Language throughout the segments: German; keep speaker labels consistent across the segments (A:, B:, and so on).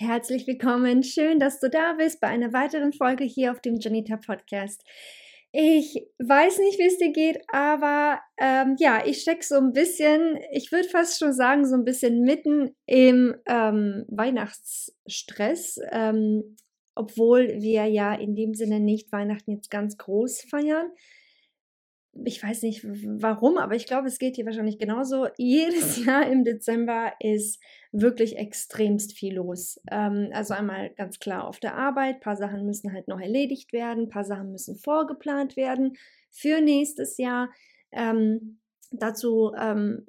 A: Herzlich willkommen. Schön, dass du da bist bei einer weiteren Folge hier auf dem Janita Podcast. Ich weiß nicht, wie es dir geht, aber ähm, ja, ich stecke so ein bisschen, ich würde fast schon sagen, so ein bisschen mitten im ähm, Weihnachtsstress, ähm, obwohl wir ja in dem Sinne nicht Weihnachten jetzt ganz groß feiern ich weiß nicht warum, aber ich glaube, es geht hier wahrscheinlich genauso. Jedes Jahr im Dezember ist wirklich extremst viel los. Ähm, also einmal ganz klar auf der Arbeit, ein paar Sachen müssen halt noch erledigt werden, ein paar Sachen müssen vorgeplant werden für nächstes Jahr. Ähm, dazu ähm,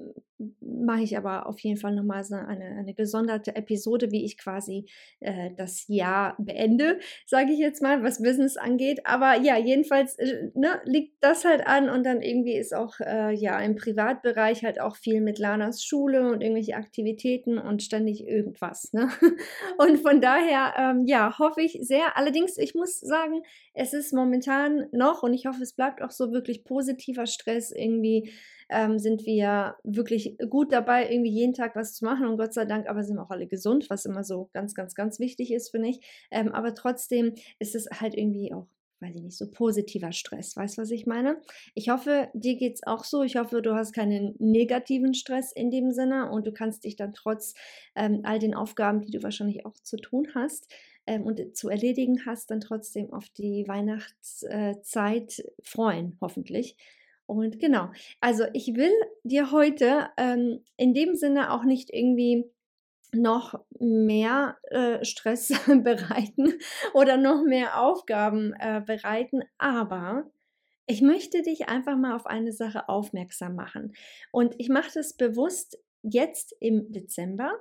A: mache ich aber auf jeden Fall nochmal so eine, eine gesonderte Episode, wie ich quasi äh, das Jahr beende, sage ich jetzt mal, was Business angeht. Aber ja, jedenfalls äh, ne, liegt das halt an und dann irgendwie ist auch äh, ja im Privatbereich halt auch viel mit Lanas Schule und irgendwelche Aktivitäten und ständig irgendwas. Ne? Und von daher, ähm, ja, hoffe ich sehr. Allerdings, ich muss sagen, es ist momentan noch und ich hoffe, es bleibt auch so wirklich positiver Stress irgendwie ähm, sind wir wirklich gut dabei, irgendwie jeden Tag was zu machen und Gott sei Dank aber sind auch alle gesund, was immer so ganz, ganz, ganz wichtig ist, finde ich. Ähm, aber trotzdem ist es halt irgendwie auch weiß ich nicht, so positiver Stress. Weißt du, was ich meine? Ich hoffe, dir geht es auch so. Ich hoffe, du hast keinen negativen Stress in dem Sinne und du kannst dich dann trotz ähm, all den Aufgaben, die du wahrscheinlich auch zu tun hast ähm, und zu erledigen hast, dann trotzdem auf die Weihnachtszeit äh, freuen, hoffentlich. Und genau, also ich will dir heute ähm, in dem Sinne auch nicht irgendwie noch mehr äh, Stress bereiten oder noch mehr Aufgaben äh, bereiten, aber ich möchte dich einfach mal auf eine Sache aufmerksam machen. Und ich mache das bewusst jetzt im Dezember,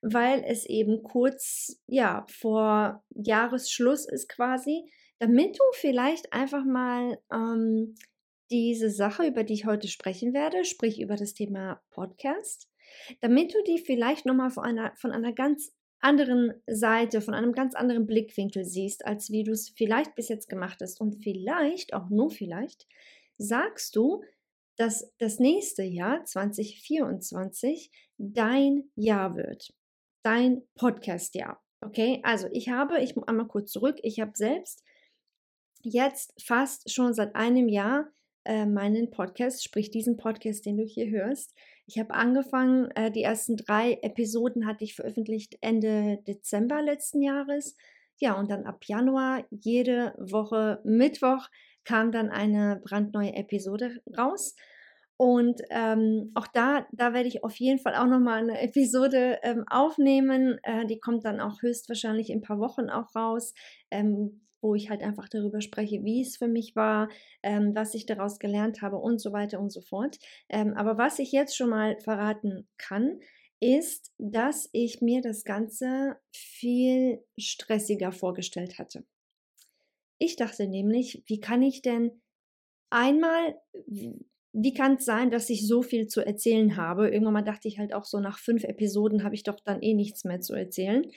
A: weil es eben kurz ja vor Jahresschluss ist quasi, damit du vielleicht einfach mal ähm, diese Sache, über die ich heute sprechen werde, sprich über das Thema Podcast, damit du die vielleicht nochmal von einer, von einer ganz anderen Seite, von einem ganz anderen Blickwinkel siehst, als wie du es vielleicht bis jetzt gemacht hast. Und vielleicht, auch nur vielleicht, sagst du, dass das nächste Jahr 2024 dein Jahr wird. Dein Podcast-Jahr. Okay, also ich habe, ich einmal kurz zurück, ich habe selbst jetzt fast schon seit einem Jahr äh, meinen Podcast, sprich diesen Podcast, den du hier hörst. Ich habe angefangen, äh, die ersten drei Episoden hatte ich veröffentlicht Ende Dezember letzten Jahres. Ja, und dann ab Januar, jede Woche Mittwoch, kam dann eine brandneue Episode raus. Und ähm, auch da, da werde ich auf jeden Fall auch nochmal eine Episode ähm, aufnehmen. Äh, die kommt dann auch höchstwahrscheinlich in ein paar Wochen auch raus, ähm, wo ich halt einfach darüber spreche, wie es für mich war, ähm, was ich daraus gelernt habe und so weiter und so fort. Ähm, aber was ich jetzt schon mal verraten kann, ist, dass ich mir das Ganze viel stressiger vorgestellt hatte. Ich dachte nämlich, wie kann ich denn einmal, wie kann es sein, dass ich so viel zu erzählen habe? Irgendwann mal dachte ich halt auch so, nach fünf Episoden habe ich doch dann eh nichts mehr zu erzählen,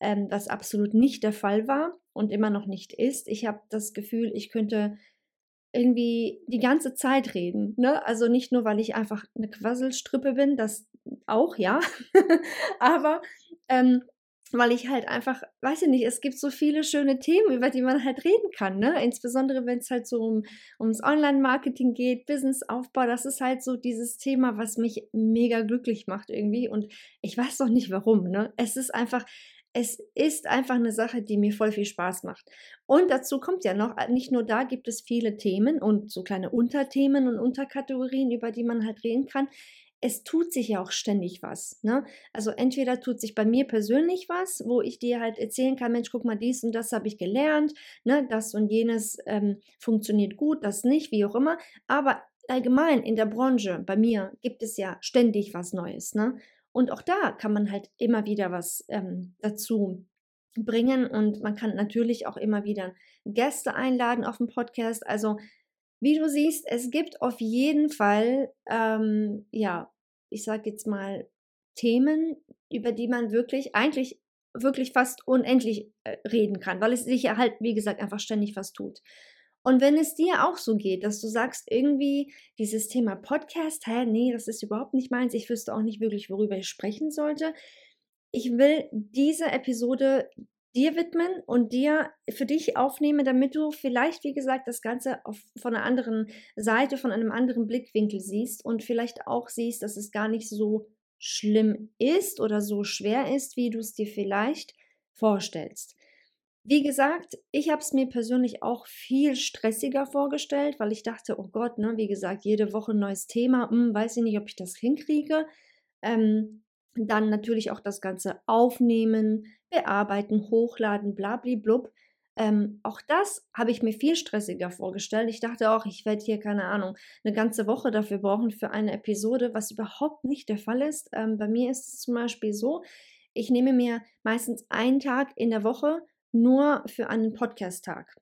A: ähm, was absolut nicht der Fall war und immer noch nicht ist. Ich habe das Gefühl, ich könnte irgendwie die ganze Zeit reden. Ne? Also nicht nur, weil ich einfach eine Quasselstrippe bin, das auch, ja, aber ähm, weil ich halt einfach, weiß ich nicht, es gibt so viele schöne Themen, über die man halt reden kann, ne? Insbesondere wenn es halt so um, ums Online-Marketing geht, Businessaufbau, das ist halt so dieses Thema, was mich mega glücklich macht irgendwie und ich weiß doch nicht warum, ne? Es ist einfach, es ist einfach eine Sache, die mir voll viel Spaß macht. Und dazu kommt ja noch, äh, nicht nur da gibt es viele Themen und so kleine Unterthemen und Unterkategorien, über die man halt reden kann. Es tut sich ja auch ständig was. Ne? Also entweder tut sich bei mir persönlich was, wo ich dir halt erzählen kann, Mensch, guck mal, dies und das habe ich gelernt, ne? das und jenes ähm, funktioniert gut, das nicht, wie auch immer. Aber allgemein in der Branche, bei mir, gibt es ja ständig was Neues. Ne? Und auch da kann man halt immer wieder was ähm, dazu bringen und man kann natürlich auch immer wieder Gäste einladen auf dem Podcast. Also wie du siehst, es gibt auf jeden Fall, ähm, ja, ich sage jetzt mal Themen, über die man wirklich eigentlich wirklich fast unendlich äh, reden kann, weil es sich ja halt, wie gesagt, einfach ständig was tut. Und wenn es dir auch so geht, dass du sagst, irgendwie dieses Thema Podcast, hä, nee, das ist überhaupt nicht meins, ich wüsste auch nicht wirklich, worüber ich sprechen sollte. Ich will diese Episode dir widmen und dir für dich aufnehmen, damit du vielleicht, wie gesagt, das Ganze auf, von einer anderen Seite, von einem anderen Blickwinkel siehst und vielleicht auch siehst, dass es gar nicht so schlimm ist oder so schwer ist, wie du es dir vielleicht vorstellst. Wie gesagt, ich habe es mir persönlich auch viel stressiger vorgestellt, weil ich dachte, oh Gott, ne, wie gesagt, jede Woche ein neues Thema, hm, weiß ich nicht, ob ich das hinkriege. Ähm, dann natürlich auch das Ganze aufnehmen, bearbeiten, hochladen, blablablub. Ähm, auch das habe ich mir viel stressiger vorgestellt. Ich dachte auch, ich werde hier, keine Ahnung, eine ganze Woche dafür brauchen für eine Episode, was überhaupt nicht der Fall ist. Ähm, bei mir ist es zum Beispiel so, ich nehme mir meistens einen Tag in der Woche nur für einen Podcast-Tag.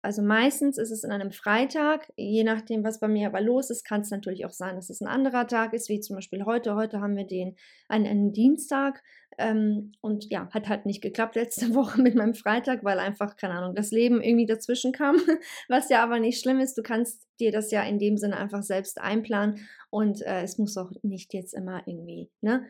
A: Also meistens ist es in einem Freitag, je nachdem, was bei mir aber los ist, kann es natürlich auch sein, dass es ein anderer Tag ist, wie zum Beispiel heute. Heute haben wir den einen, einen Dienstag ähm, und ja, hat halt nicht geklappt letzte Woche mit meinem Freitag, weil einfach, keine Ahnung, das Leben irgendwie dazwischen kam, was ja aber nicht schlimm ist. Du kannst dir das ja in dem Sinne einfach selbst einplanen und äh, es muss auch nicht jetzt immer irgendwie, ne,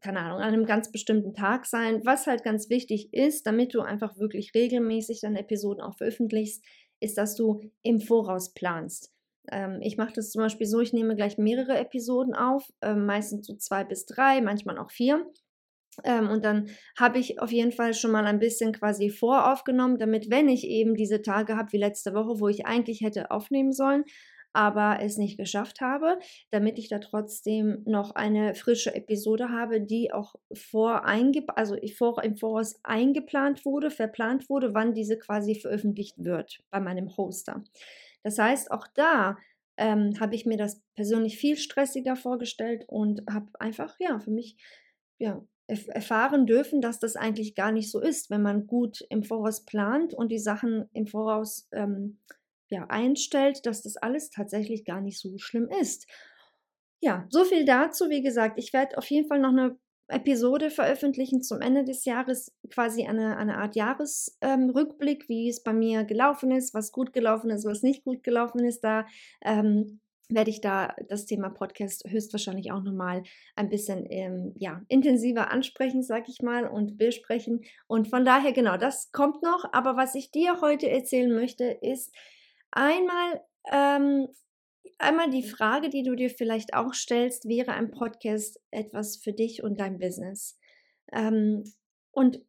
A: keine Ahnung, an einem ganz bestimmten Tag sein. Was halt ganz wichtig ist, damit du einfach wirklich regelmäßig deine Episoden auch veröffentlichst, ist, dass du im Voraus planst. Ähm, ich mache das zum Beispiel so, ich nehme gleich mehrere Episoden auf, äh, meistens so zwei bis drei, manchmal auch vier. Ähm, und dann habe ich auf jeden Fall schon mal ein bisschen quasi voraufgenommen, damit, wenn ich eben diese Tage habe wie letzte Woche, wo ich eigentlich hätte aufnehmen sollen, aber es nicht geschafft habe, damit ich da trotzdem noch eine frische Episode habe, die auch vor also vor, im Voraus eingeplant wurde, verplant wurde, wann diese quasi veröffentlicht wird bei meinem Hoster. Das heißt, auch da ähm, habe ich mir das persönlich viel stressiger vorgestellt und habe einfach, ja, für mich, ja, erfahren dürfen, dass das eigentlich gar nicht so ist, wenn man gut im Voraus plant und die Sachen im Voraus ähm, ja, einstellt, dass das alles tatsächlich gar nicht so schlimm ist. Ja, so viel dazu. Wie gesagt, ich werde auf jeden Fall noch eine Episode veröffentlichen zum Ende des Jahres, quasi eine, eine Art Jahresrückblick, ähm, wie es bei mir gelaufen ist, was gut gelaufen ist, was nicht gut gelaufen ist. Da ähm, werde ich da das Thema Podcast höchstwahrscheinlich auch nochmal ein bisschen ähm, ja, intensiver ansprechen, sag ich mal, und besprechen. Und von daher, genau, das kommt noch. Aber was ich dir heute erzählen möchte, ist, Einmal, ähm, einmal die Frage, die du dir vielleicht auch stellst, wäre ein Podcast etwas für dich und dein Business? Ähm, und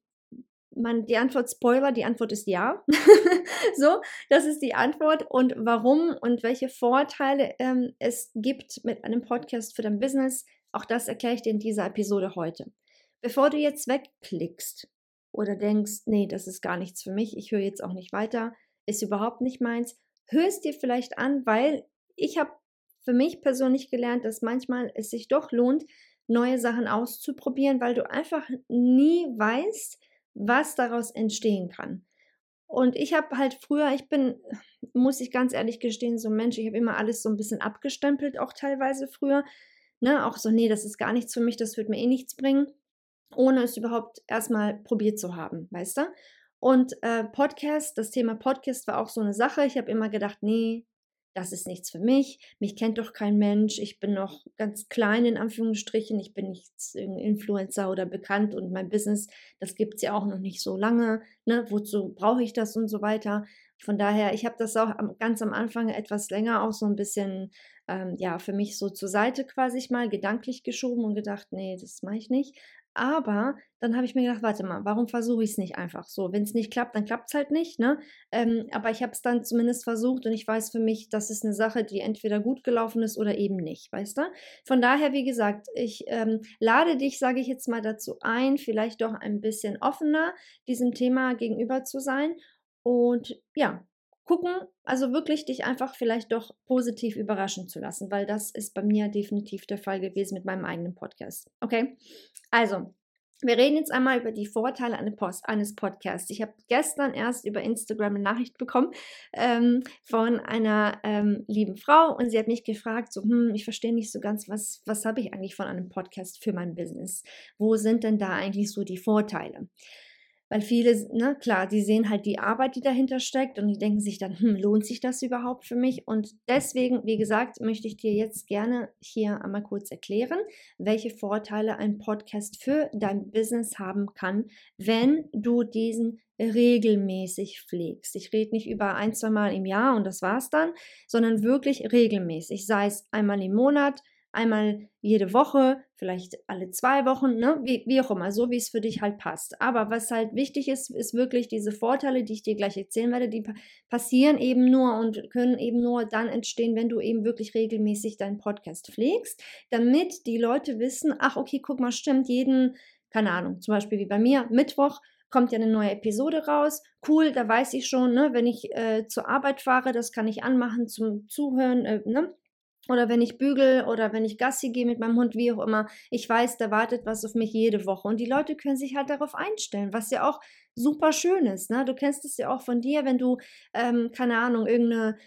A: man, die Antwort Spoiler, die Antwort ist ja. so, das ist die Antwort. Und warum und welche Vorteile ähm, es gibt mit einem Podcast für dein Business, auch das erkläre ich dir in dieser Episode heute. Bevor du jetzt wegklickst oder denkst, nee, das ist gar nichts für mich, ich höre jetzt auch nicht weiter, ist überhaupt nicht meins, hör es dir vielleicht an, weil ich habe für mich persönlich gelernt, dass manchmal es sich doch lohnt, neue Sachen auszuprobieren, weil du einfach nie weißt, was daraus entstehen kann. Und ich habe halt früher, ich bin, muss ich ganz ehrlich gestehen, so ein Mensch, ich habe immer alles so ein bisschen abgestempelt, auch teilweise früher. Ne, auch so, nee, das ist gar nichts für mich, das wird mir eh nichts bringen, ohne es überhaupt erstmal probiert zu haben, weißt du? Und äh, Podcast, das Thema Podcast war auch so eine Sache. Ich habe immer gedacht, nee, das ist nichts für mich. Mich kennt doch kein Mensch. Ich bin noch ganz klein in Anführungsstrichen. Ich bin nicht Influencer oder bekannt und mein Business, das gibt es ja auch noch nicht so lange. Ne? Wozu brauche ich das und so weiter? Von daher, ich habe das auch ganz am Anfang etwas länger auch so ein bisschen, ähm, ja, für mich so zur Seite quasi mal gedanklich geschoben und gedacht, nee, das mache ich nicht. Aber dann habe ich mir gedacht, warte mal, warum versuche ich es nicht einfach so? Wenn es nicht klappt, dann klappt es halt nicht, ne? Ähm, aber ich habe es dann zumindest versucht und ich weiß für mich, das ist eine Sache, die entweder gut gelaufen ist oder eben nicht, weißt du? Von daher, wie gesagt, ich ähm, lade dich, sage ich jetzt mal dazu ein, vielleicht doch ein bisschen offener diesem Thema gegenüber zu sein und ja, gucken, also wirklich dich einfach vielleicht doch positiv überraschen zu lassen, weil das ist bei mir definitiv der Fall gewesen mit meinem eigenen Podcast. Okay, also wir reden jetzt einmal über die Vorteile eines Podcasts. Ich habe gestern erst über Instagram eine Nachricht bekommen ähm, von einer ähm, lieben Frau und sie hat mich gefragt, so, hm, ich verstehe nicht so ganz, was, was habe ich eigentlich von einem Podcast für mein Business? Wo sind denn da eigentlich so die Vorteile? Weil viele, ne, klar, die sehen halt die Arbeit, die dahinter steckt und die denken sich dann, hm, lohnt sich das überhaupt für mich? Und deswegen, wie gesagt, möchte ich dir jetzt gerne hier einmal kurz erklären, welche Vorteile ein Podcast für dein Business haben kann, wenn du diesen regelmäßig pflegst. Ich rede nicht über ein, zwei Mal im Jahr und das war's dann, sondern wirklich regelmäßig, sei es einmal im Monat, einmal jede Woche, vielleicht alle zwei Wochen, ne? wie, wie auch immer, so wie es für dich halt passt. Aber was halt wichtig ist, ist wirklich diese Vorteile, die ich dir gleich erzählen werde, die passieren eben nur und können eben nur dann entstehen, wenn du eben wirklich regelmäßig deinen Podcast pflegst, damit die Leute wissen, ach okay, guck mal, stimmt, jeden, keine Ahnung, zum Beispiel wie bei mir, Mittwoch kommt ja eine neue Episode raus. Cool, da weiß ich schon, ne, wenn ich äh, zur Arbeit fahre, das kann ich anmachen zum Zuhören, äh, ne, oder wenn ich bügel oder wenn ich Gassi gehe mit meinem Hund, wie auch immer, ich weiß, da wartet was auf mich jede Woche. Und die Leute können sich halt darauf einstellen, was ja auch super schön ist. Ne? Du kennst es ja auch von dir, wenn du, ähm, keine Ahnung, irgendeine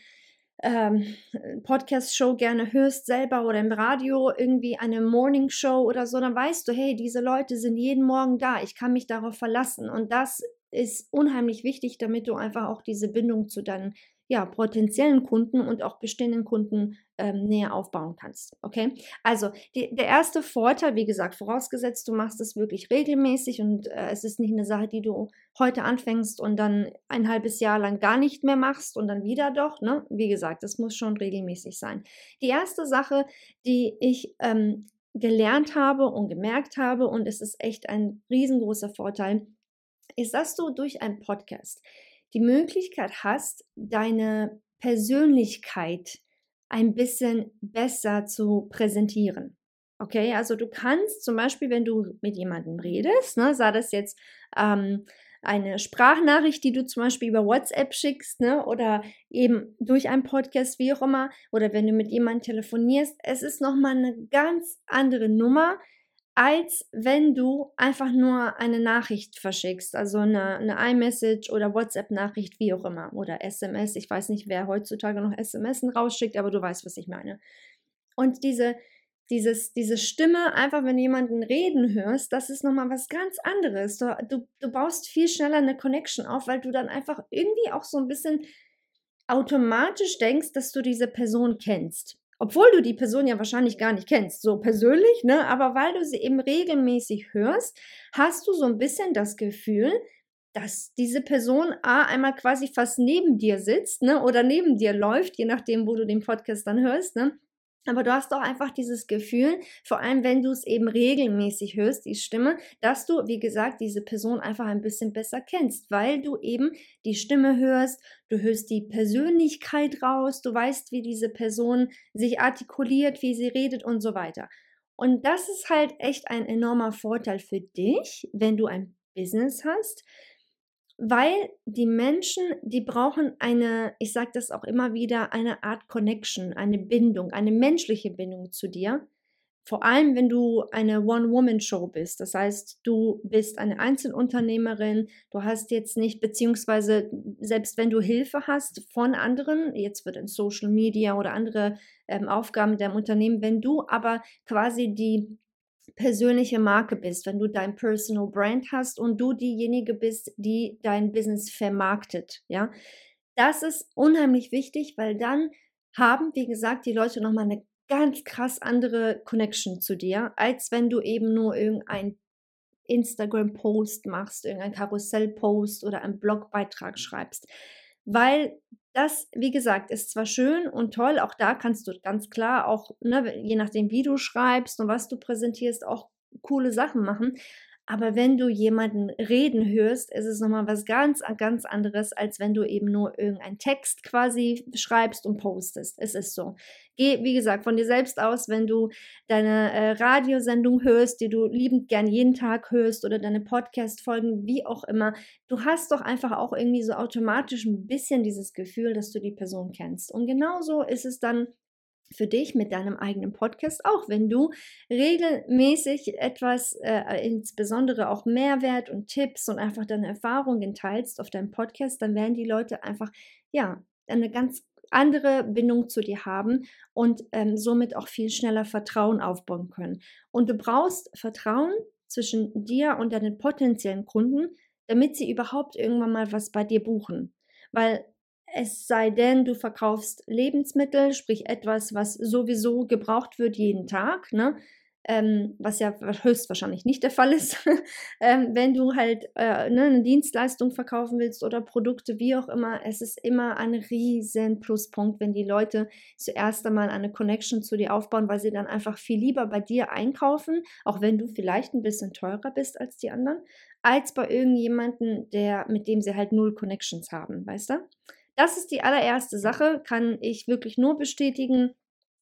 A: ähm, Podcast-Show gerne hörst selber oder im Radio irgendwie eine Morning-Show oder so, dann weißt du, hey, diese Leute sind jeden Morgen da, ich kann mich darauf verlassen. Und das ist unheimlich wichtig, damit du einfach auch diese Bindung zu deinen ja, potenziellen Kunden und auch bestehenden Kunden ähm, näher aufbauen kannst. Okay, also die, der erste Vorteil, wie gesagt, vorausgesetzt, du machst es wirklich regelmäßig und äh, es ist nicht eine Sache, die du heute anfängst und dann ein halbes Jahr lang gar nicht mehr machst und dann wieder doch. Ne? Wie gesagt, das muss schon regelmäßig sein. Die erste Sache, die ich ähm, gelernt habe und gemerkt habe, und es ist echt ein riesengroßer Vorteil, ist, dass du durch einen Podcast die Möglichkeit hast, deine Persönlichkeit ein bisschen besser zu präsentieren. Okay, also du kannst zum Beispiel, wenn du mit jemandem redest, ne, sei das jetzt ähm, eine Sprachnachricht, die du zum Beispiel über WhatsApp schickst, ne, oder eben durch einen Podcast, wie auch immer, oder wenn du mit jemandem telefonierst, es ist nochmal eine ganz andere Nummer, als wenn du einfach nur eine Nachricht verschickst, also eine, eine iMessage oder WhatsApp-Nachricht, wie auch immer, oder SMS. Ich weiß nicht, wer heutzutage noch SMS rausschickt, aber du weißt, was ich meine. Und diese, dieses, diese Stimme, einfach wenn du jemanden reden hörst, das ist nochmal was ganz anderes. Du, du, du baust viel schneller eine Connection auf, weil du dann einfach irgendwie auch so ein bisschen automatisch denkst, dass du diese Person kennst obwohl du die Person ja wahrscheinlich gar nicht kennst, so persönlich, ne? Aber weil du sie eben regelmäßig hörst, hast du so ein bisschen das Gefühl, dass diese Person A einmal quasi fast neben dir sitzt, ne? Oder neben dir läuft, je nachdem, wo du den Podcast dann hörst, ne? Aber du hast doch einfach dieses Gefühl, vor allem wenn du es eben regelmäßig hörst, die Stimme, dass du, wie gesagt, diese Person einfach ein bisschen besser kennst, weil du eben die Stimme hörst, du hörst die Persönlichkeit raus, du weißt, wie diese Person sich artikuliert, wie sie redet und so weiter. Und das ist halt echt ein enormer Vorteil für dich, wenn du ein Business hast, weil die Menschen, die brauchen eine, ich sage das auch immer wieder, eine Art Connection, eine Bindung, eine menschliche Bindung zu dir. Vor allem, wenn du eine One-Woman-Show bist. Das heißt, du bist eine Einzelunternehmerin, du hast jetzt nicht, beziehungsweise selbst wenn du Hilfe hast von anderen, jetzt wird in Social Media oder andere ähm, Aufgaben der Unternehmen, wenn du aber quasi die persönliche Marke bist, wenn du dein Personal Brand hast und du diejenige bist, die dein Business vermarktet, ja. Das ist unheimlich wichtig, weil dann haben, wie gesagt, die Leute nochmal eine ganz krass andere Connection zu dir, als wenn du eben nur irgendein Instagram-Post machst, irgendein Karussell-Post oder einen Blogbeitrag schreibst. Weil das, wie gesagt, ist zwar schön und toll, auch da kannst du ganz klar auch, ne, je nachdem, wie du schreibst und was du präsentierst, auch coole Sachen machen. Aber wenn du jemanden reden hörst, ist es nochmal was ganz, ganz anderes, als wenn du eben nur irgendeinen Text quasi schreibst und postest. Es ist so. Geh, wie gesagt, von dir selbst aus, wenn du deine äh, Radiosendung hörst, die du liebend gern jeden Tag hörst oder deine Podcast-Folgen, wie auch immer. Du hast doch einfach auch irgendwie so automatisch ein bisschen dieses Gefühl, dass du die Person kennst. Und genauso ist es dann für dich mit deinem eigenen Podcast auch. Wenn du regelmäßig etwas, äh, insbesondere auch Mehrwert und Tipps und einfach deine Erfahrungen teilst auf deinem Podcast, dann werden die Leute einfach, ja, eine ganz andere Bindung zu dir haben und ähm, somit auch viel schneller Vertrauen aufbauen können. Und du brauchst Vertrauen zwischen dir und deinen potenziellen Kunden, damit sie überhaupt irgendwann mal was bei dir buchen. Weil es sei denn, du verkaufst Lebensmittel, sprich etwas, was sowieso gebraucht wird jeden Tag, ne? Ähm, was ja höchstwahrscheinlich nicht der Fall ist. ähm, wenn du halt äh, ne, eine Dienstleistung verkaufen willst oder Produkte, wie auch immer, es ist immer ein riesen Pluspunkt, wenn die Leute zuerst einmal eine Connection zu dir aufbauen, weil sie dann einfach viel lieber bei dir einkaufen, auch wenn du vielleicht ein bisschen teurer bist als die anderen, als bei irgendjemanden, der, mit dem sie halt null Connections haben, weißt du? Das ist die allererste Sache, kann ich wirklich nur bestätigen.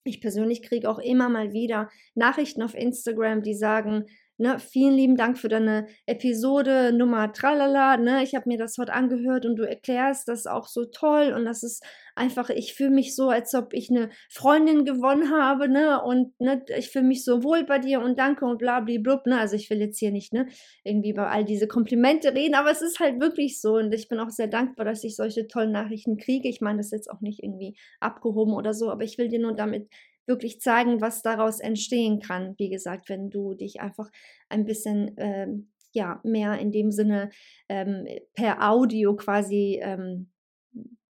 A: Ich persönlich kriege auch immer mal wieder Nachrichten auf Instagram, die sagen, Ne, vielen lieben Dank für deine Episode Nummer tralala. Ne, ich habe mir das heute angehört und du erklärst das auch so toll und das ist einfach, ich fühle mich so, als ob ich eine Freundin gewonnen habe, ne, und ne, ich fühle mich so wohl bei dir und danke und bla blub, ne, also ich will jetzt hier nicht, ne, irgendwie über all diese Komplimente reden, aber es ist halt wirklich so und ich bin auch sehr dankbar, dass ich solche tollen Nachrichten kriege. Ich meine das jetzt auch nicht irgendwie abgehoben oder so, aber ich will dir nur damit wirklich zeigen, was daraus entstehen kann. Wie gesagt, wenn du dich einfach ein bisschen ähm, ja, mehr in dem Sinne ähm, per Audio quasi ähm,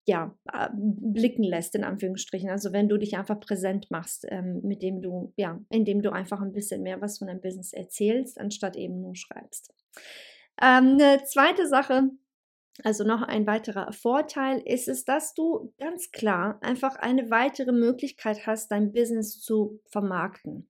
A: ja, blicken lässt, in Anführungsstrichen. Also wenn du dich einfach präsent machst, ähm, mit dem du, ja, indem du einfach ein bisschen mehr was von deinem Business erzählst, anstatt eben nur schreibst. Ähm, eine zweite Sache, also noch ein weiterer Vorteil ist es, dass du ganz klar einfach eine weitere Möglichkeit hast, dein Business zu vermarkten.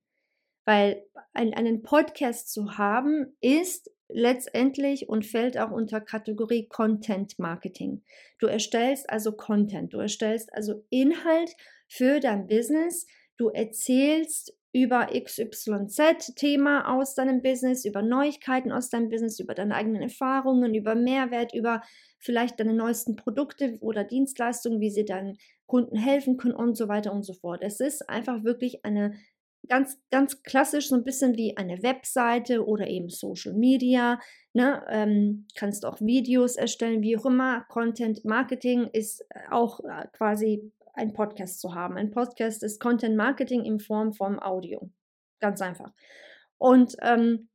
A: Weil ein, einen Podcast zu haben ist letztendlich und fällt auch unter Kategorie Content Marketing. Du erstellst also Content, du erstellst also Inhalt für dein Business, du erzählst über XYZ-Thema aus deinem Business, über Neuigkeiten aus deinem Business, über deine eigenen Erfahrungen, über Mehrwert, über vielleicht deine neuesten Produkte oder Dienstleistungen, wie sie deinen Kunden helfen können und so weiter und so fort. Es ist einfach wirklich eine ganz, ganz klassisch, so ein bisschen wie eine Webseite oder eben Social Media. Ne? Ähm, kannst auch Videos erstellen, wie auch immer. Content Marketing ist auch äh, quasi ein Podcast zu haben. Ein Podcast ist Content Marketing in Form von Audio. Ganz einfach. Und ähm,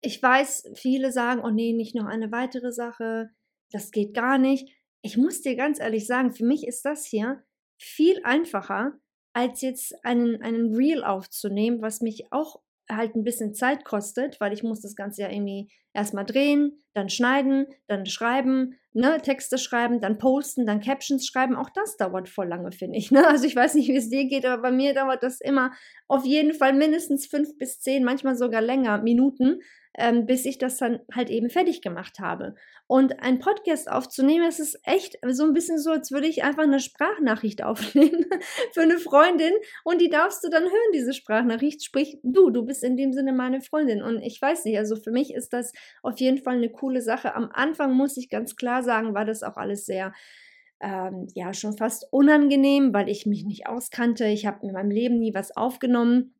A: ich weiß, viele sagen, oh nee, nicht noch eine weitere Sache, das geht gar nicht. Ich muss dir ganz ehrlich sagen, für mich ist das hier viel einfacher, als jetzt einen, einen Reel aufzunehmen, was mich auch halt ein bisschen Zeit kostet, weil ich muss das Ganze ja irgendwie erstmal drehen, dann schneiden, dann schreiben, ne, Texte schreiben, dann posten, dann Captions schreiben. Auch das dauert voll lange, finde ich. Ne? Also ich weiß nicht, wie es dir geht, aber bei mir dauert das immer auf jeden Fall mindestens fünf bis zehn, manchmal sogar länger Minuten, ähm, bis ich das dann halt eben fertig gemacht habe. Und ein Podcast aufzunehmen, das ist echt so ein bisschen so, als würde ich einfach eine Sprachnachricht aufnehmen für eine Freundin und die darfst du dann hören, diese Sprachnachricht. Sprich, du, du bist in dem Sinne meine Freundin. Und ich weiß nicht, also für mich ist das auf jeden Fall eine coole Sache. Am Anfang muss ich ganz klar sagen, war das auch alles sehr ähm, ja schon fast unangenehm, weil ich mich nicht auskannte. Ich habe in meinem Leben nie was aufgenommen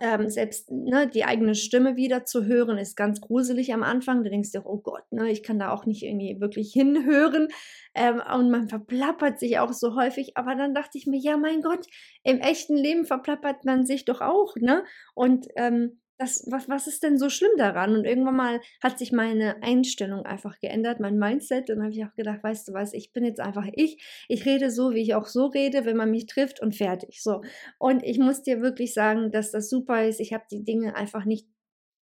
A: ähm, selbst ne, die eigene Stimme wieder zu hören, ist ganz gruselig am Anfang. Da denkst du, oh Gott, ne, ich kann da auch nicht irgendwie wirklich hinhören. Ähm, und man verplappert sich auch so häufig. Aber dann dachte ich mir, ja, mein Gott, im echten Leben verplappert man sich doch auch. Ne? Und ähm, das, was, was ist denn so schlimm daran? Und irgendwann mal hat sich meine Einstellung einfach geändert, mein Mindset. Und dann habe ich auch gedacht, weißt du was, ich bin jetzt einfach ich. Ich rede so, wie ich auch so rede, wenn man mich trifft und fertig. So. Und ich muss dir wirklich sagen, dass das super ist. Ich habe die Dinge einfach nicht,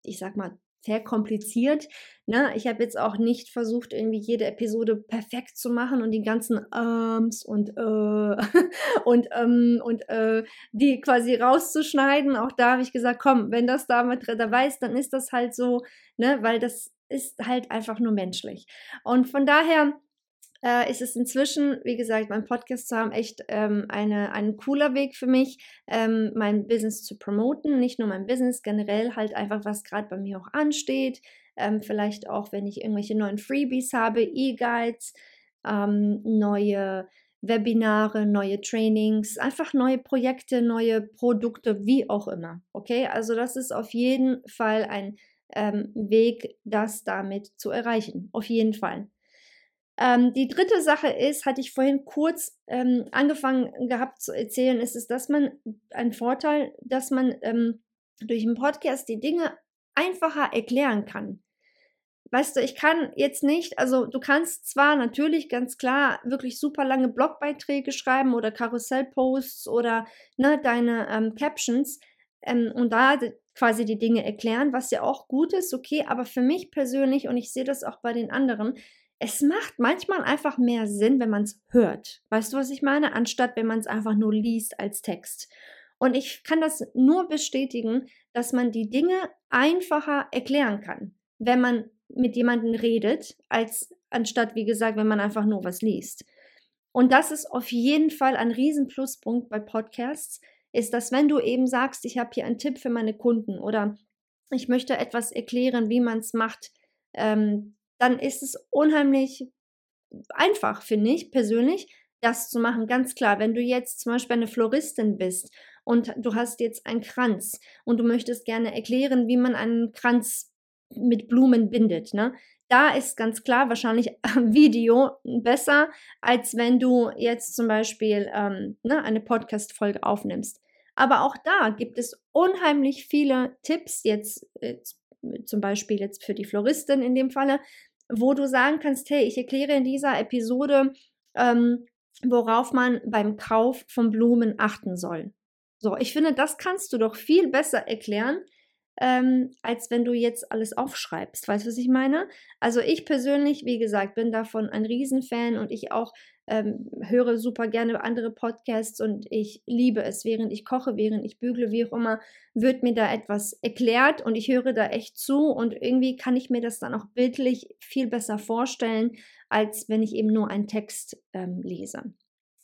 A: ich sag mal, verkompliziert. Ne? Ich habe jetzt auch nicht versucht, irgendwie jede Episode perfekt zu machen und die ganzen Arms und äh, und ähm, und äh, die quasi rauszuschneiden. Auch da habe ich gesagt, komm, wenn das damit dabei ist, dann ist das halt so, ne, weil das ist halt einfach nur menschlich. Und von daher äh, ist es inzwischen, wie gesagt, mein Podcast zu haben, echt ähm, eine, ein cooler Weg für mich, ähm, mein Business zu promoten. Nicht nur mein Business, generell halt einfach, was gerade bei mir auch ansteht. Ähm, vielleicht auch, wenn ich irgendwelche neuen Freebies habe, E-Guides, ähm, neue Webinare, neue Trainings, einfach neue Projekte, neue Produkte, wie auch immer. Okay, also das ist auf jeden Fall ein ähm, Weg, das damit zu erreichen. Auf jeden Fall. Ähm, die dritte Sache ist, hatte ich vorhin kurz ähm, angefangen gehabt zu erzählen, ist es, dass man ein Vorteil, dass man ähm, durch einen Podcast die Dinge einfacher erklären kann. Weißt du, ich kann jetzt nicht, also du kannst zwar natürlich ganz klar wirklich super lange Blogbeiträge schreiben oder Karussellposts oder ne, deine ähm, Captions ähm, und da quasi die Dinge erklären, was ja auch gut ist, okay, aber für mich persönlich, und ich sehe das auch bei den anderen, es macht manchmal einfach mehr Sinn, wenn man es hört. Weißt du, was ich meine? Anstatt wenn man es einfach nur liest als Text. Und ich kann das nur bestätigen, dass man die Dinge einfacher erklären kann, wenn man mit jemandem redet, als anstatt, wie gesagt, wenn man einfach nur was liest. Und das ist auf jeden Fall ein Riesenpluspunkt bei Podcasts, ist, dass wenn du eben sagst, ich habe hier einen Tipp für meine Kunden oder ich möchte etwas erklären, wie man es macht, ähm, dann ist es unheimlich einfach, finde ich persönlich, das zu machen. Ganz klar, wenn du jetzt zum Beispiel eine Floristin bist und du hast jetzt einen Kranz und du möchtest gerne erklären, wie man einen Kranz mit Blumen bindet, ne? Da ist ganz klar wahrscheinlich ein Video besser, als wenn du jetzt zum Beispiel ähm, ne, eine Podcast-Folge aufnimmst. Aber auch da gibt es unheimlich viele Tipps jetzt, jetzt zum Beispiel jetzt für die Floristin in dem Falle, wo du sagen kannst, hey, ich erkläre in dieser Episode, ähm, worauf man beim Kauf von Blumen achten soll. So, ich finde, das kannst du doch viel besser erklären, ähm, als wenn du jetzt alles aufschreibst. Weißt du, was ich meine? Also ich persönlich, wie gesagt, bin davon ein Riesenfan und ich auch ähm, höre super gerne andere Podcasts und ich liebe es, während ich koche, während ich bügle, wie auch immer, wird mir da etwas erklärt und ich höre da echt zu und irgendwie kann ich mir das dann auch bildlich viel besser vorstellen, als wenn ich eben nur einen Text ähm, lese.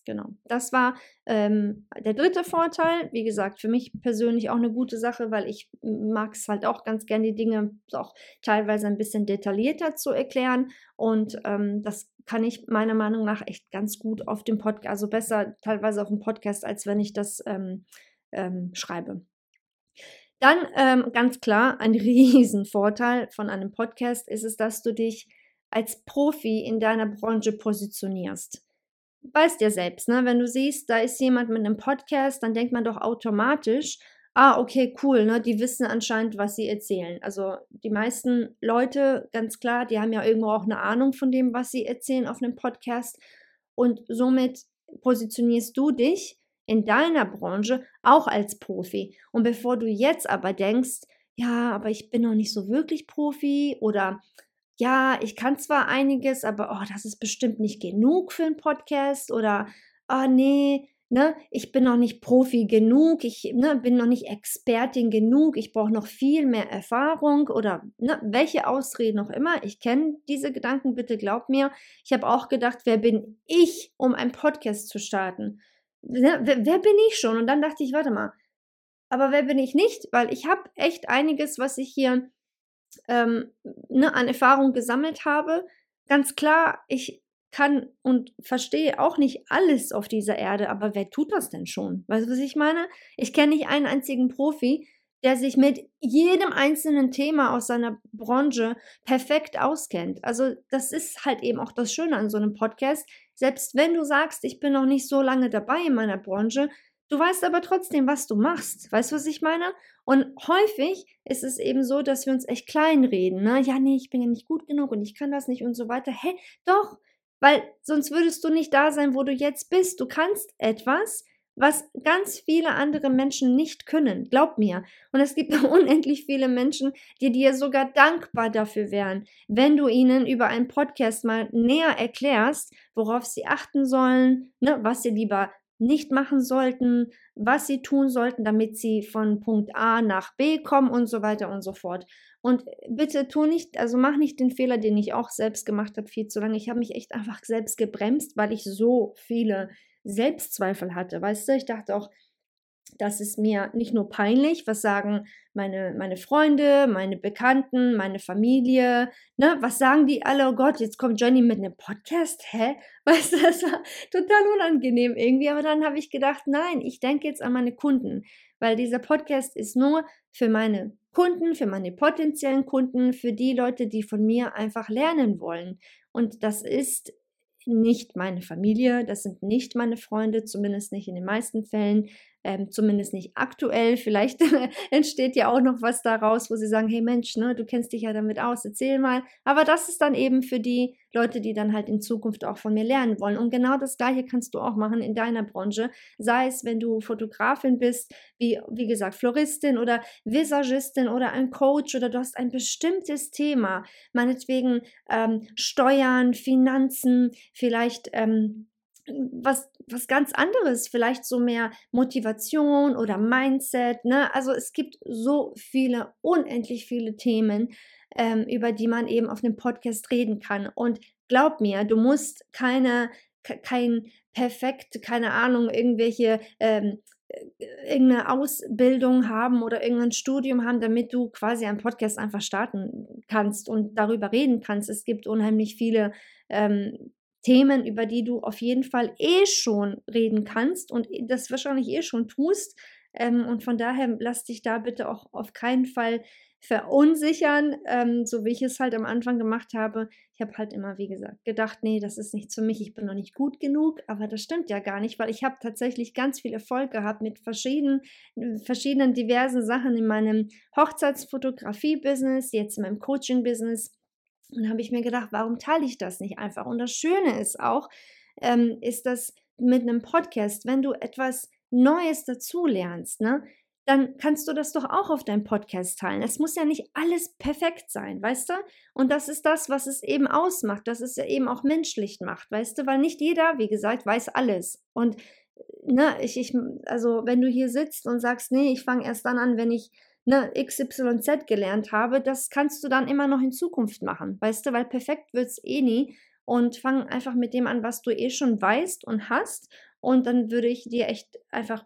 A: Genau. Das war ähm, der dritte Vorteil. Wie gesagt, für mich persönlich auch eine gute Sache, weil ich mag es halt auch ganz gerne, die Dinge auch teilweise ein bisschen detaillierter zu erklären. Und ähm, das kann ich meiner Meinung nach echt ganz gut auf dem Podcast, also besser teilweise auf dem Podcast, als wenn ich das ähm, ähm schreibe. Dann ähm, ganz klar, ein Riesenvorteil von einem Podcast ist es, dass du dich als Profi in deiner Branche positionierst weißt ja selbst, ne? Wenn du siehst, da ist jemand mit einem Podcast, dann denkt man doch automatisch, ah, okay, cool, ne? Die wissen anscheinend, was sie erzählen. Also die meisten Leute, ganz klar, die haben ja irgendwo auch eine Ahnung von dem, was sie erzählen auf einem Podcast. Und somit positionierst du dich in deiner Branche auch als Profi. Und bevor du jetzt aber denkst, ja, aber ich bin noch nicht so wirklich Profi oder ja, ich kann zwar einiges, aber oh, das ist bestimmt nicht genug für einen Podcast oder oh nee, ne, ich bin noch nicht Profi genug, ich ne, bin noch nicht Expertin genug, ich brauche noch viel mehr Erfahrung oder ne, welche Ausreden noch immer. Ich kenne diese Gedanken, bitte glaub mir. Ich habe auch gedacht, wer bin ich, um einen Podcast zu starten? Ne, wer, wer bin ich schon? Und dann dachte ich, warte mal, aber wer bin ich nicht? Weil ich habe echt einiges, was ich hier ähm, ne, an Erfahrung gesammelt habe. Ganz klar, ich kann und verstehe auch nicht alles auf dieser Erde, aber wer tut das denn schon? Weißt du, was ich meine? Ich kenne nicht einen einzigen Profi, der sich mit jedem einzelnen Thema aus seiner Branche perfekt auskennt. Also das ist halt eben auch das Schöne an so einem Podcast. Selbst wenn du sagst, ich bin noch nicht so lange dabei in meiner Branche, Du weißt aber trotzdem, was du machst. Weißt du, was ich meine? Und häufig ist es eben so, dass wir uns echt kleinreden. Ne? Ja, nee, ich bin ja nicht gut genug und ich kann das nicht und so weiter. Hä? Doch, weil sonst würdest du nicht da sein, wo du jetzt bist. Du kannst etwas was ganz viele andere Menschen nicht können. Glaub mir. Und es gibt unendlich viele Menschen, die dir sogar dankbar dafür wären, wenn du ihnen über einen Podcast mal näher erklärst, worauf sie achten sollen, ne, was sie lieber nicht machen sollten, was sie tun sollten, damit sie von Punkt A nach B kommen und so weiter und so fort. Und bitte tu nicht, also mach nicht den Fehler, den ich auch selbst gemacht habe, viel zu lange. Ich habe mich echt einfach selbst gebremst, weil ich so viele Selbstzweifel hatte. Weißt du, ich dachte auch, das ist mir nicht nur peinlich, was sagen meine, meine Freunde, meine Bekannten, meine Familie, ne, was sagen die alle, oh Gott, jetzt kommt Johnny mit einem Podcast, hä? Weißt du, das war total unangenehm irgendwie, aber dann habe ich gedacht, nein, ich denke jetzt an meine Kunden, weil dieser Podcast ist nur für meine Kunden, für meine potenziellen Kunden, für die Leute, die von mir einfach lernen wollen. Und das ist nicht meine Familie, das sind nicht meine Freunde, zumindest nicht in den meisten Fällen ähm, zumindest nicht aktuell. Vielleicht entsteht ja auch noch was daraus, wo sie sagen, hey Mensch, ne, du kennst dich ja damit aus, erzähl mal. Aber das ist dann eben für die Leute, die dann halt in Zukunft auch von mir lernen wollen. Und genau das Gleiche kannst du auch machen in deiner Branche. Sei es, wenn du Fotografin bist, wie, wie gesagt, Floristin oder Visagistin oder ein Coach oder du hast ein bestimmtes Thema, meinetwegen ähm, Steuern, Finanzen, vielleicht ähm, was, was ganz anderes, vielleicht so mehr Motivation oder Mindset. Ne? Also es gibt so viele, unendlich viele Themen, ähm, über die man eben auf einem Podcast reden kann. Und glaub mir, du musst keine, kein perfekt, keine Ahnung, irgendwelche ähm, äh, irgendeine Ausbildung haben oder irgendein Studium haben, damit du quasi einen Podcast einfach starten kannst und darüber reden kannst. Es gibt unheimlich viele ähm, Themen, über die du auf jeden Fall eh schon reden kannst und das wahrscheinlich eh schon tust. Ähm, und von daher lass dich da bitte auch auf keinen Fall verunsichern, ähm, so wie ich es halt am Anfang gemacht habe. Ich habe halt immer, wie gesagt, gedacht, nee, das ist nichts für mich, ich bin noch nicht gut genug, aber das stimmt ja gar nicht, weil ich habe tatsächlich ganz viel Erfolg gehabt mit verschiedenen, verschiedenen diversen Sachen in meinem Hochzeitsfotografie-Business, jetzt in meinem Coaching-Business und habe ich mir gedacht, warum teile ich das nicht einfach? Und das Schöne ist auch, ähm, ist das mit einem Podcast, wenn du etwas Neues dazulernst, ne, dann kannst du das doch auch auf deinem Podcast teilen. Es muss ja nicht alles perfekt sein, weißt du? Und das ist das, was es eben ausmacht, dass es ja eben auch menschlich macht, weißt du? Weil nicht jeder, wie gesagt, weiß alles. Und ne, ich, ich, also wenn du hier sitzt und sagst, nee, ich fange erst dann an, wenn ich ne, XYZ gelernt habe, das kannst du dann immer noch in Zukunft machen, weißt du, weil perfekt wird es eh nie. Und fang einfach mit dem an, was du eh schon weißt und hast. Und dann würde ich dir echt einfach,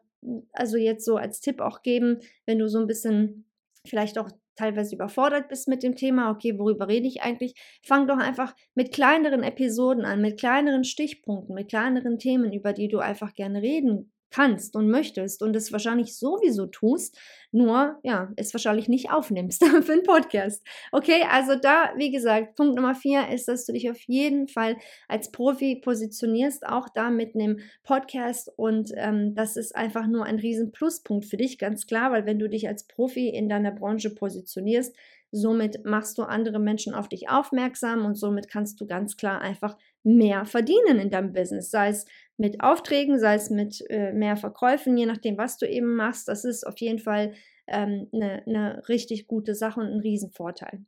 A: also jetzt so als Tipp auch geben, wenn du so ein bisschen vielleicht auch teilweise überfordert bist mit dem Thema, okay, worüber rede ich eigentlich? Fang doch einfach mit kleineren Episoden an, mit kleineren Stichpunkten, mit kleineren Themen, über die du einfach gerne reden kannst und möchtest und es wahrscheinlich sowieso tust, nur ja, es wahrscheinlich nicht aufnimmst für einen Podcast. Okay, also da, wie gesagt, Punkt Nummer vier ist, dass du dich auf jeden Fall als Profi positionierst, auch da mit einem Podcast und ähm, das ist einfach nur ein riesen Pluspunkt für dich, ganz klar, weil wenn du dich als Profi in deiner Branche positionierst, Somit machst du andere Menschen auf dich aufmerksam und somit kannst du ganz klar einfach mehr verdienen in deinem Business, sei es mit Aufträgen, sei es mit äh, mehr Verkäufen, je nachdem, was du eben machst. Das ist auf jeden Fall ähm, eine, eine richtig gute Sache und ein Riesenvorteil.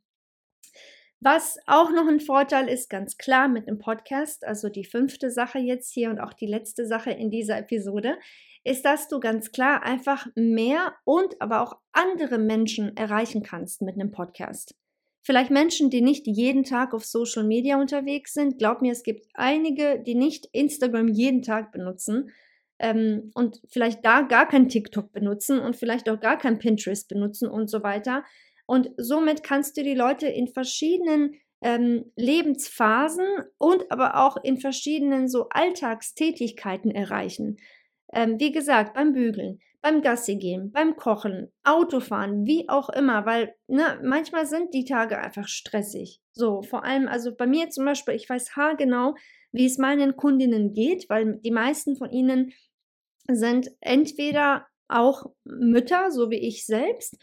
A: Was auch noch ein Vorteil ist, ganz klar mit einem Podcast, also die fünfte Sache jetzt hier und auch die letzte Sache in dieser Episode, ist, dass du ganz klar einfach mehr und aber auch andere Menschen erreichen kannst mit einem Podcast. Vielleicht Menschen, die nicht jeden Tag auf Social Media unterwegs sind. Glaub mir, es gibt einige, die nicht Instagram jeden Tag benutzen ähm, und vielleicht da gar kein TikTok benutzen und vielleicht auch gar kein Pinterest benutzen und so weiter. Und somit kannst du die Leute in verschiedenen ähm, Lebensphasen und aber auch in verschiedenen so Alltagstätigkeiten erreichen. Ähm, wie gesagt, beim Bügeln, beim Gassi gehen, beim Kochen, Autofahren, wie auch immer, weil ne, manchmal sind die Tage einfach stressig. So, vor allem, also bei mir zum Beispiel, ich weiß haargenau, wie es meinen Kundinnen geht, weil die meisten von ihnen sind entweder auch Mütter, so wie ich selbst,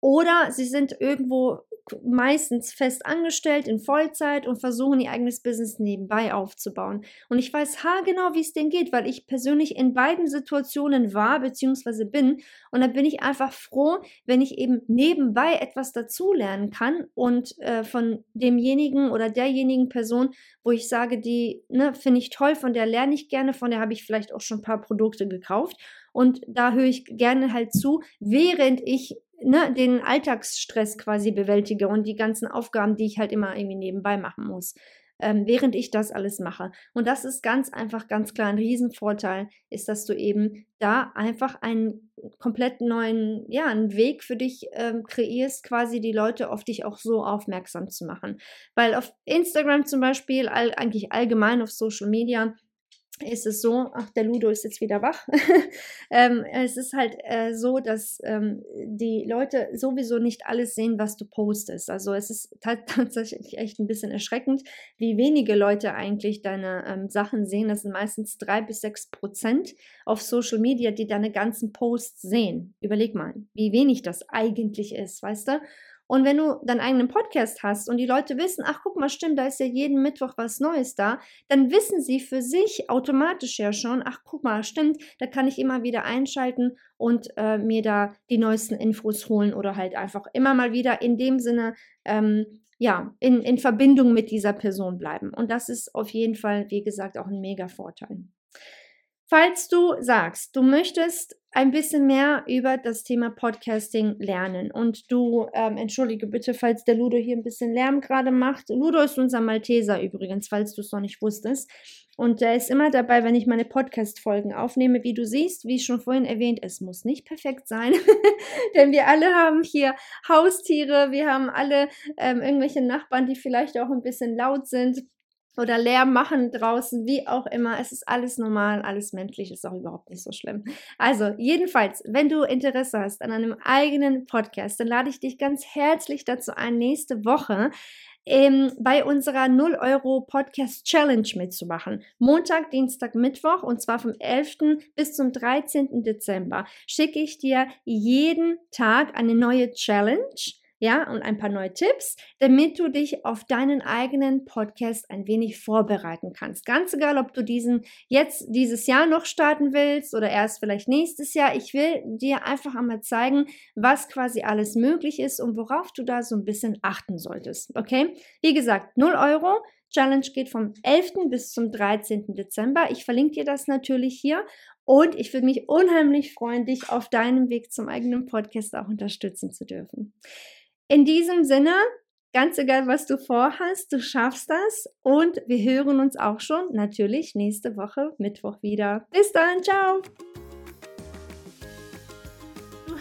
A: oder sie sind irgendwo meistens fest angestellt in Vollzeit und versuchen ihr eigenes Business nebenbei aufzubauen. Und ich weiß haargenau, wie es denen geht, weil ich persönlich in beiden Situationen war bzw. bin. Und da bin ich einfach froh, wenn ich eben nebenbei etwas dazulernen kann und äh, von demjenigen oder derjenigen Person, wo ich sage, die ne, finde ich toll, von der lerne ich gerne, von der habe ich vielleicht auch schon ein paar Produkte gekauft. Und da höre ich gerne halt zu, während ich ne, den Alltagsstress quasi bewältige und die ganzen Aufgaben, die ich halt immer irgendwie nebenbei machen muss, ähm, während ich das alles mache. Und das ist ganz einfach, ganz klar ein Riesenvorteil, ist, dass du eben da einfach einen komplett neuen, ja, einen Weg für dich ähm, kreierst, quasi die Leute auf dich auch so aufmerksam zu machen. Weil auf Instagram zum Beispiel, all, eigentlich allgemein auf Social Media, ist es so, ach, der Ludo ist jetzt wieder wach. ähm, es ist halt äh, so, dass ähm, die Leute sowieso nicht alles sehen, was du postest. Also es ist tatsächlich echt ein bisschen erschreckend, wie wenige Leute eigentlich deine ähm, Sachen sehen. Das sind meistens drei bis sechs Prozent auf Social Media, die deine ganzen Posts sehen. Überleg mal, wie wenig das eigentlich ist, weißt du? Und wenn du deinen eigenen Podcast hast und die Leute wissen, ach guck mal, stimmt, da ist ja jeden Mittwoch was Neues da, dann wissen sie für sich automatisch ja schon, ach guck mal, stimmt, da kann ich immer wieder einschalten und äh, mir da die neuesten Infos holen oder halt einfach immer mal wieder in dem Sinne, ähm, ja, in, in Verbindung mit dieser Person bleiben. Und das ist auf jeden Fall, wie gesagt, auch ein mega Vorteil. Falls du sagst, du möchtest ein bisschen mehr über das Thema Podcasting lernen und du, ähm, entschuldige bitte, falls der Ludo hier ein bisschen Lärm gerade macht. Ludo ist unser Malteser übrigens, falls du es noch nicht wusstest. Und der ist immer dabei, wenn ich meine Podcast-Folgen aufnehme. Wie du siehst, wie schon vorhin erwähnt, es muss nicht perfekt sein, denn wir alle haben hier Haustiere, wir haben alle ähm, irgendwelche Nachbarn, die vielleicht auch ein bisschen laut sind oder Lärm machen draußen, wie auch immer. Es ist alles normal, alles menschlich, ist auch überhaupt nicht so schlimm. Also, jedenfalls, wenn du Interesse hast an einem eigenen Podcast, dann lade ich dich ganz herzlich dazu ein, nächste Woche ähm, bei unserer 0 Euro Podcast Challenge mitzumachen. Montag, Dienstag, Mittwoch und zwar vom 11. bis zum 13. Dezember schicke ich dir jeden Tag eine neue Challenge ja, und ein paar neue Tipps, damit du dich auf deinen eigenen Podcast ein wenig vorbereiten kannst. Ganz egal, ob du diesen jetzt dieses Jahr noch starten willst oder erst vielleicht nächstes Jahr. Ich will dir einfach einmal zeigen, was quasi alles möglich ist und worauf du da so ein bisschen achten solltest. Okay? Wie gesagt, 0 Euro. Challenge geht vom 11. bis zum 13. Dezember. Ich verlinke dir das natürlich hier und ich würde mich unheimlich freuen, dich auf deinem Weg zum eigenen Podcast auch unterstützen zu dürfen. In diesem Sinne, ganz egal, was du vorhast, du schaffst das und wir hören uns auch schon natürlich nächste Woche Mittwoch wieder. Bis dann, ciao!